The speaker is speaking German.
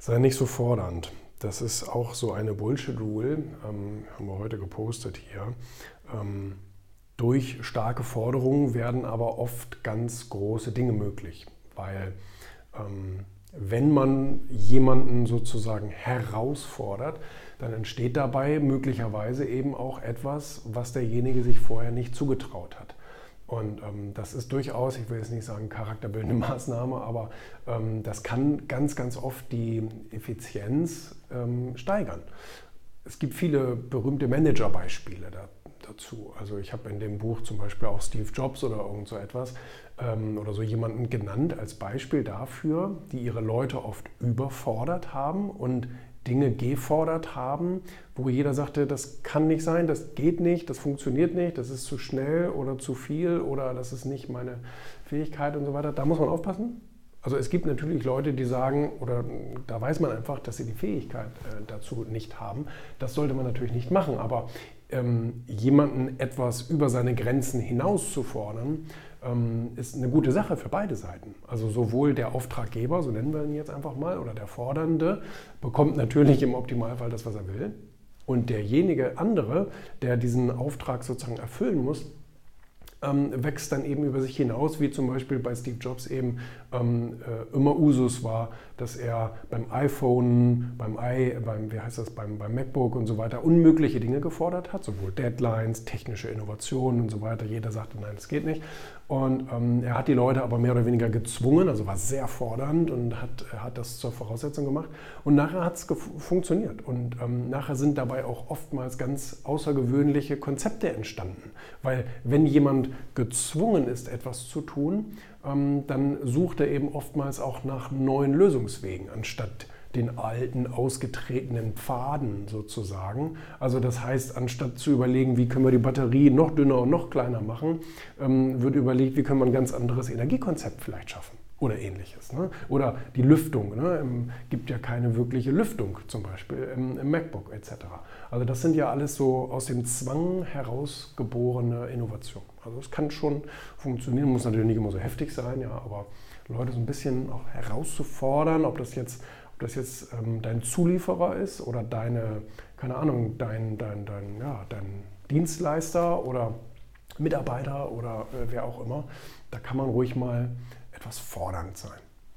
Sei nicht so fordernd. Das ist auch so eine Bullshit-Rule, ähm, haben wir heute gepostet hier. Ähm, durch starke Forderungen werden aber oft ganz große Dinge möglich, weil ähm, wenn man jemanden sozusagen herausfordert, dann entsteht dabei möglicherweise eben auch etwas, was derjenige sich vorher nicht zugetraut hat. Und ähm, das ist durchaus, ich will jetzt nicht sagen charakterbildende Maßnahme, aber ähm, das kann ganz, ganz oft die Effizienz ähm, steigern. Es gibt viele berühmte Managerbeispiele da, dazu. Also ich habe in dem Buch zum Beispiel auch Steve Jobs oder irgend so etwas ähm, oder so jemanden genannt als Beispiel dafür, die ihre Leute oft überfordert haben und Dinge gefordert haben, wo jeder sagte, das kann nicht sein, das geht nicht, das funktioniert nicht, das ist zu schnell oder zu viel oder das ist nicht meine Fähigkeit und so weiter. Da muss man aufpassen. Also es gibt natürlich Leute, die sagen, oder da weiß man einfach, dass sie die Fähigkeit äh, dazu nicht haben. Das sollte man natürlich nicht machen, aber ähm, jemanden etwas über seine Grenzen hinaus zu fordern, ähm, ist eine gute Sache für beide Seiten. Also sowohl der Auftraggeber, so nennen wir ihn jetzt einfach mal, oder der Fordernde, bekommt natürlich im Optimalfall das, was er will. Und derjenige andere, der diesen Auftrag sozusagen erfüllen muss, ähm, wächst dann eben über sich hinaus, wie zum Beispiel bei Steve Jobs eben ähm, äh, immer Usus war, dass er beim iPhone, beim i, beim, wie heißt das, beim, beim MacBook und so weiter unmögliche Dinge gefordert hat, sowohl Deadlines, technische Innovationen und so weiter. Jeder sagte, nein, das geht nicht. Und ähm, er hat die Leute aber mehr oder weniger gezwungen, also war sehr fordernd und hat, hat das zur Voraussetzung gemacht. Und nachher hat es funktioniert. Und ähm, nachher sind dabei auch oftmals ganz außergewöhnliche Konzepte entstanden. Weil wenn jemand gezwungen ist, etwas zu tun, ähm, dann sucht er eben oftmals auch nach neuen Lösungswegen, anstatt den alten, ausgetretenen Pfaden sozusagen. Also das heißt, anstatt zu überlegen, wie können wir die Batterie noch dünner und noch kleiner machen, ähm, wird überlegt, wie können wir ein ganz anderes Energiekonzept vielleicht schaffen oder ähnliches. Ne? Oder die Lüftung. Ne? Ähm, gibt ja keine wirkliche Lüftung zum Beispiel im, im, MacBook etc. Also das sind ja alles so aus dem Zwang herausgeborene Innovationen. Also es kann schon funktionieren, muss natürlich nicht immer so heftig sein, ja, aber Leute so ein bisschen auch herauszufordern, ob das jetzt, ob das jetzt ähm, dein Zulieferer ist oder deine, keine Ahnung, dein, dein, dein, ja, dein Dienstleister oder Mitarbeiter oder äh, wer auch immer, da kann man ruhig mal etwas fordernd sein.